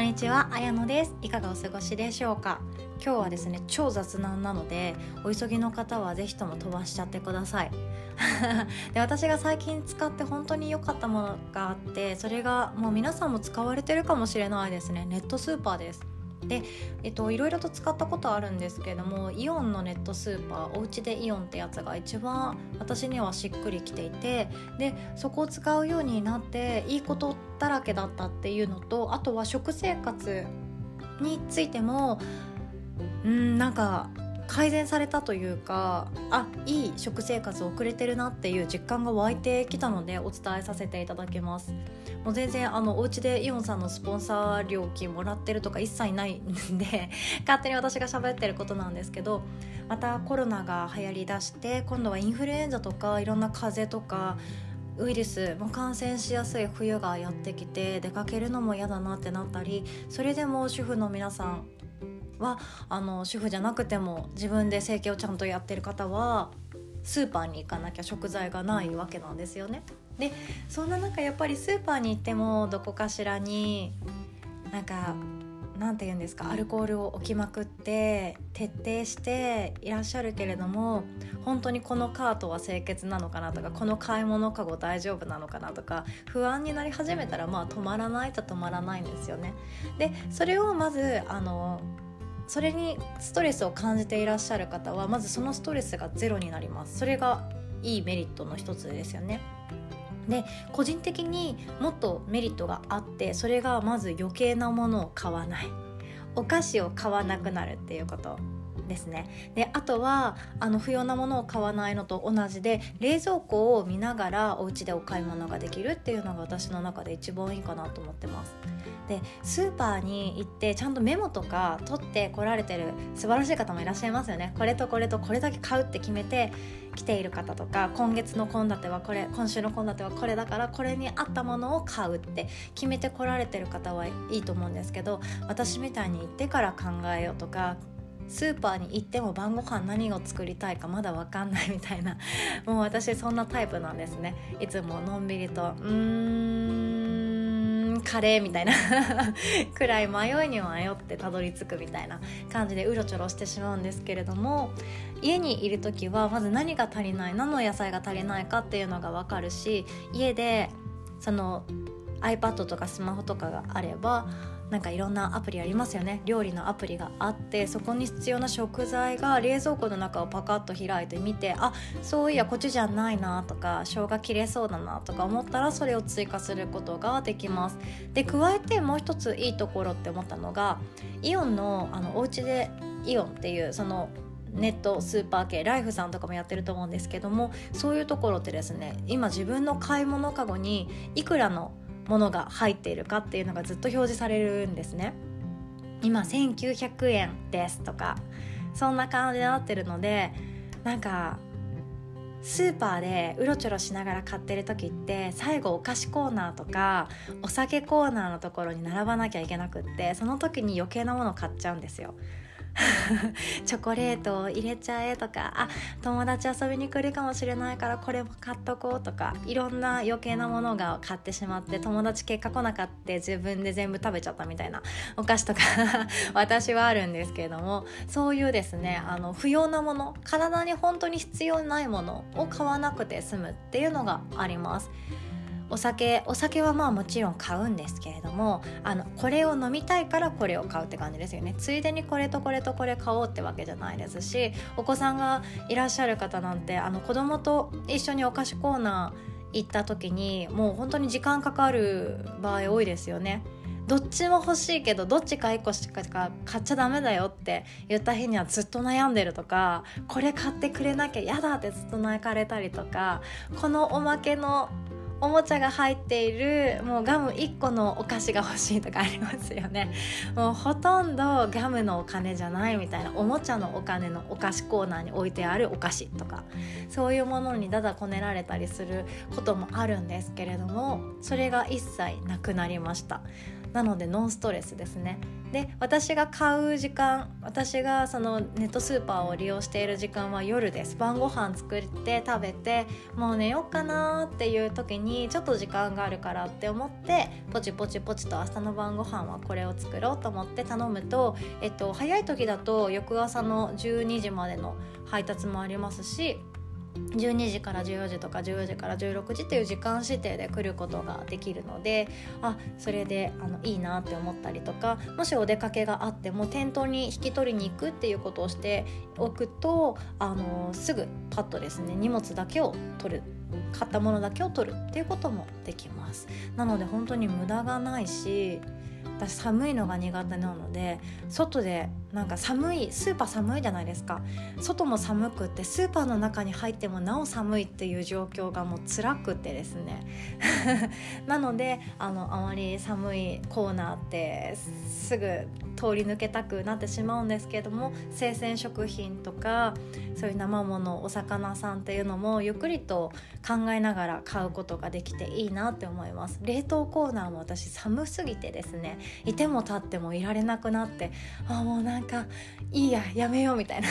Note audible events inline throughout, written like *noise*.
こんにちは、あやのです。いかがお過ごしでしょうか？今日はですね超雑談なのでお急ぎの方はぜひとも飛ばしちゃってください。*laughs* で私が最近使って本当に良かったものがあってそれがもう皆さんも使われてるかもしれないですね。ネットスーパーです。で、えっと、いろいろと使ったことあるんですけれどもイオンのネットスーパーおうちでイオンってやつが一番私にはしっくりきていてでそこを使うようになっていいことだらけだったっていうのとあとは食生活についてもうんなんか改善されたというかあいい食生活を送れてるなっていう実感が湧いてきたのでお伝えさせていただきます。もう全然あのお家でイオンさんのスポンサー料金もらってるとか一切ないんで *laughs* 勝手に私が喋ってることなんですけどまたコロナが流行りだして今度はインフルエンザとかいろんな風邪とかウイルスも感染しやすい冬がやってきて出かけるのも嫌だなってなったりそれでも主婦の皆さんはあの主婦じゃなくても自分で生計をちゃんとやってる方はスーパーに行かなきゃ食材がないわけなんですよね。でそんな中やっぱりスーパーに行ってもどこかしらになんか何て言うんですかアルコールを置きまくって徹底していらっしゃるけれども本当にこのカートは清潔なのかなとかこの買い物かご大丈夫なのかなとか不安になり始めたらまあ止まらないと止まらないんですよね。でそれをまずあのそれにストレスを感じていらっしゃる方はまずそのストレスがゼロになります。それがいいメリットの一つですよね。で個人的にもっとメリットがあってそれがまず余計なものを買わない。お菓子を買わなくなるっていうこと。ですね。であとはあの不要なものを買わないのと同じで冷蔵庫を見ながらお家でお買い物ができるっていうのが私の中で一番いいかなと思ってます。でスーパーに行ってちゃんとメモとか取ってこられてる素晴らしい方もいらっしゃいますよね。これとこれとこれだけ買うって決めて来ている方とか今月の献立はこれ今週の献立はこれだからこれに合ったものを買うって決めてこられてる方はいいと思うんですけど私みたいに行ってから考えようとかスーパーに行っても晩ご飯何を作りたいかまだ分かんないみたいな。*laughs* もう私そんなタイプなんですね。いつものんびりとうーんカレーみたいな。*laughs* くらい迷いに迷ってたどり着くみたいな感じでうろちょろしてしまうんですけれども家にいる時はまず何が足りない何の野菜が足りないかっていうのが分かるし家でその iPad とかスマホとかがあればなんかいろんなアプリありますよね。料理のアプリがあってそこに必要な食材が冷蔵庫の中をパカッと開いてみてあそういやこっちじゃないなとか生姜切れそうだなとか思ったらそれを追加することができます。で加えてもう一ついいところって思ったのがイオンのあのお家でイオンっていうそのネットスーパー系ライフさんとかもやってると思うんですけどもそういうところってですね今自分の買い物かごにいくらのものが入っているかっていうのがずっと表示されるんですね。今1900円ですとかそんな感じになってるのでなんかスーパーでうろちょろしながら買ってる時って最後お菓子コーナーとかお酒コーナーのところに並ばなきゃいけなくってその時に余計なものを買っちゃうんですよ。*laughs* チョコレートを入れちゃえとかあ友達遊びに来るかもしれないからこれも買っとこうとかいろんな余計なものが買ってしまって友達結果来なかった自分で全部食べちゃったみたいなお菓子とか *laughs* 私はあるんですけれどもそういうですねあの不要なもの体に本当に必要ないものを買わなくて済むっていうのがあります。お酒お酒はまあもちろん買うんですけれどもあのこれを飲みたいからこれを買うって感じですよねついでにこれとこれとこれ買おうってわけじゃないですしお子さんがいらっしゃる方なんてあの子供と一緒にお菓子コーナー行った時にもう本当に時間かかる場合多いですよね。どっちも欲しいけどどっちか1個しか買っちゃダメだよって言った日にはずっと悩んでるとかこれ買ってくれなきゃ嫌だってずっと泣かれたりとかこのおまけのおもちゃが入っているもうガム1個のお菓子が欲しいとかありますよね。もうほとんどガムのお金じゃないみたいなおもちゃのお金のお菓子コーナーに置いてあるお菓子とか。そういうものにだだこねられたりすることもあるんですけれどもそれが一切なくなりました。なのでノンストレスですね。で私が買う時間私がそのネットスーパーを利用している時間は夜です。晩ご飯作って食べてもう寝ようかなっていう時にちょっと時間があるからって思ってポチポチポチと明日の晩ご飯はこれを作ろうと思って頼むと、えっと、早い時だと翌朝の12時までの配達もありますし12時から14時とか14時から16時っていう時間指定で来ることができるのであそれであのいいなって思ったりとかもしお出かけがあっても店頭に引き取りに行くっていうことをしておくとあのすぐパッとですね荷物だけを取る買ったものだけを取るっていうこともできます。なので本当に無駄がないし私寒いのが苦手なので外でなんか寒いスーパー寒いじゃないですか。外も寒くってスーパーの中に入ってもなお寒いっていう状況がもう辛くてですね。*laughs* なのであのあまり寒いコーナーってすぐ通り抜けたくなってしまうんですけれども生鮮食品とかそういう生ものお魚さんっていうのもゆっくりと考えながら買うことができていいなって思います。冷凍コーナーも私寒すぎてですねいても立ってもいられなくなってあもうなんかいいややめようみたいな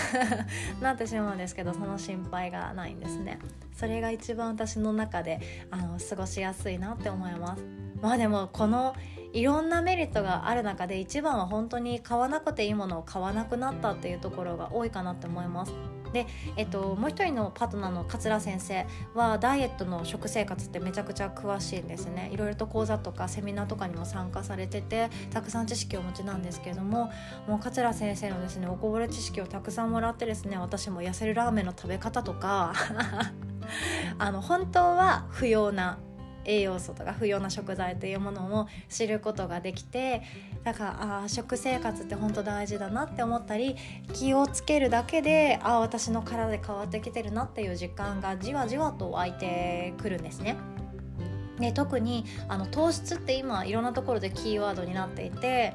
*laughs* なってしまうんですけどその心配がないんですね。それが一番私の中であの過ごしやすいなって思います。まあでもこのいろんなメリットがある中で一番は本当に買わなくていいものを買わなくなったっていうところが多いかなって思います。で、えっと、もう一人のパートナーの桂先生はダイエットの食生活ってめちゃくちゃ詳しいんですね。いろいろと講座とかセミナーとかにも参加されててたくさん知識をお持ちなんですけれどももう桂先生のですねおこぼれ知識をたくさんもらってですね私も痩せるラーメンの食べ方とか *laughs* あの本当は不要な栄養素とか不要な食材というものも知ることができてだからあ食生活って本当大事だなって思ったり気をつけるだけであ私の体で変わってきてるなっていう実感がじわじわと湧いてくるんですね。で特にあの糖質って今いろんなところでキーワードになっていて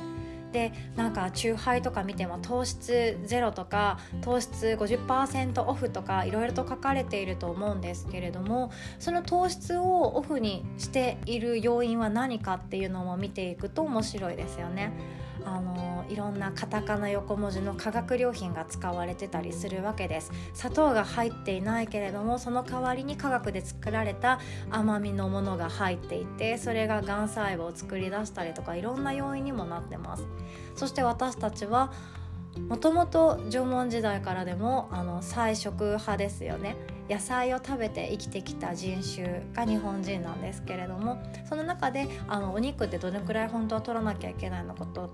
でなんか酎ハイとか見ても糖質ゼロとか糖質50%オフとかいろいろと書かれていると思うんですけれどもその糖質をオフにしている要因は何かっていうのも見ていくと面白いですよね。あのいろんなカタカナ横文字の化学料品が使われてたりするわけです。砂糖が入っていないけれどもその代わりに化学で作られた甘みのものが入っていてそれががん細胞を作り出したりとかいろんな要因にもなってます。そして私たちはもともと縄文時代からでもあの菜食派ですよね。野菜を食べて生きてきた人種が日本人なんですけれどもその中であのお肉ってどのくらい本当は取らなきゃいけないのこと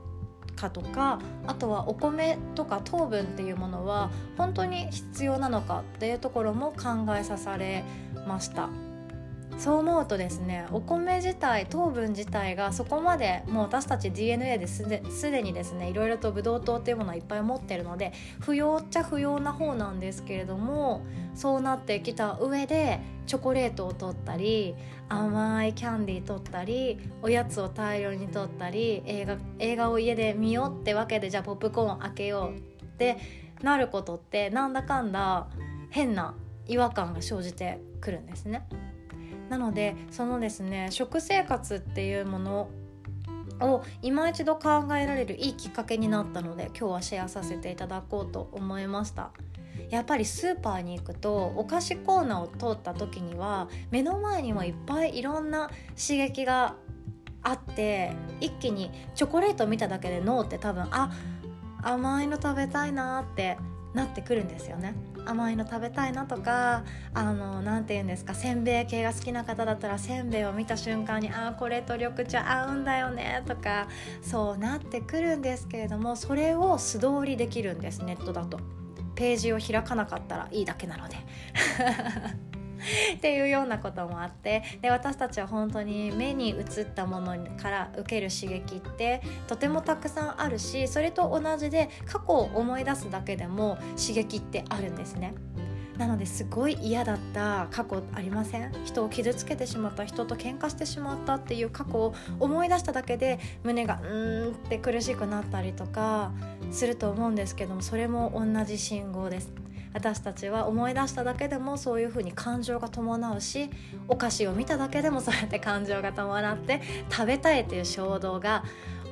かとかあとはお米とか糖分っていうものは本当に必要なのかっていうところも考えさされました。そう思うとですねお米自体糖分自体がそこまでもう私たち DNA ですですでにですねいろいろとブドウ糖っていうものはいっぱい持ってるので不要っちゃ不要な方なんですけれどもそうなってきた上でチョコレートを取ったり甘いキャンディー取ったりおやつを大量に取ったり映画映画を家で見ようってわけでじゃあポップコーン開けようってなることってなんだかんだ変な違和感が生じてくるんですね。なのでそのですね食生活っていうものを今一度考えられるいいきっかけになったので今日はシェアさせていただこうと思いました。やっぱりスーパーに行くとお菓子コーナーを通った時には目の前にもいっぱいいろんな刺激があって一気にチョコレート見ただけで脳って多分あ甘いの食べたいなってなってくるんですよね甘いの食べたいなとかあの何て言うんですかせんべい系が好きな方だったらせんべいを見た瞬間にああこれと緑茶合うんだよねとかそうなってくるんですけれどもそれを素通りできるんですネットだと。ページを開かなかったらいいだけなので。*laughs* っていうようなこともあってで私たちは本当に目に映ったものから受ける刺激ってとてもたくさんあるしそれと同じで過去を思い出すだけでも刺激ってあるんですね。なのですごい嫌だった過去ありません？人を傷つけてしまった人と喧嘩してしまったっていう過去を思い出しただけで胸がうーんって苦しくなったりとかすると思うんですけどもそれも同じ信号です私たちは思い出しただけでもそういう風に感情が伴うしお菓子を見ただけでもそうやって感情が伴って食べたいという衝動が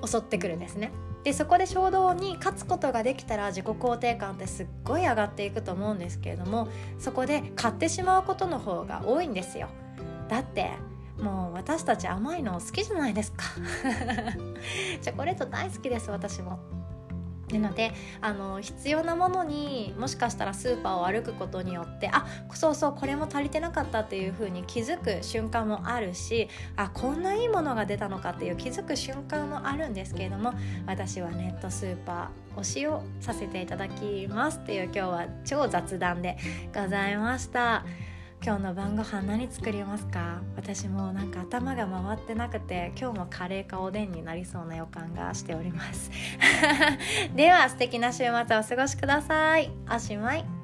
襲ってくるんですね。でそこで衝動に勝つことができたら自己肯定感ってすっごい上がっていくと思うんですけれどもそこで買ってしまうことの方が多いんですよ。だってもう私たち甘いの好きじゃないですか。チョコレート大好きです私も。なのであの必要なものにもしかしたらスーパーを歩くことによってあそうそうこれも足りてなかったっていう風に気づく瞬間もあるしあこんないいものが出たのかっていう気づく瞬間もあるんですけれども私はネットスーパー推しをさせていただきますっていう今日は超雑談でございました。今日の晩ご飯何作りますか？私もなんか頭が回ってなくて今日もカレーかおでんになりそうな予感がしております。*laughs* では素敵な週末をお過ごしください。おしまい。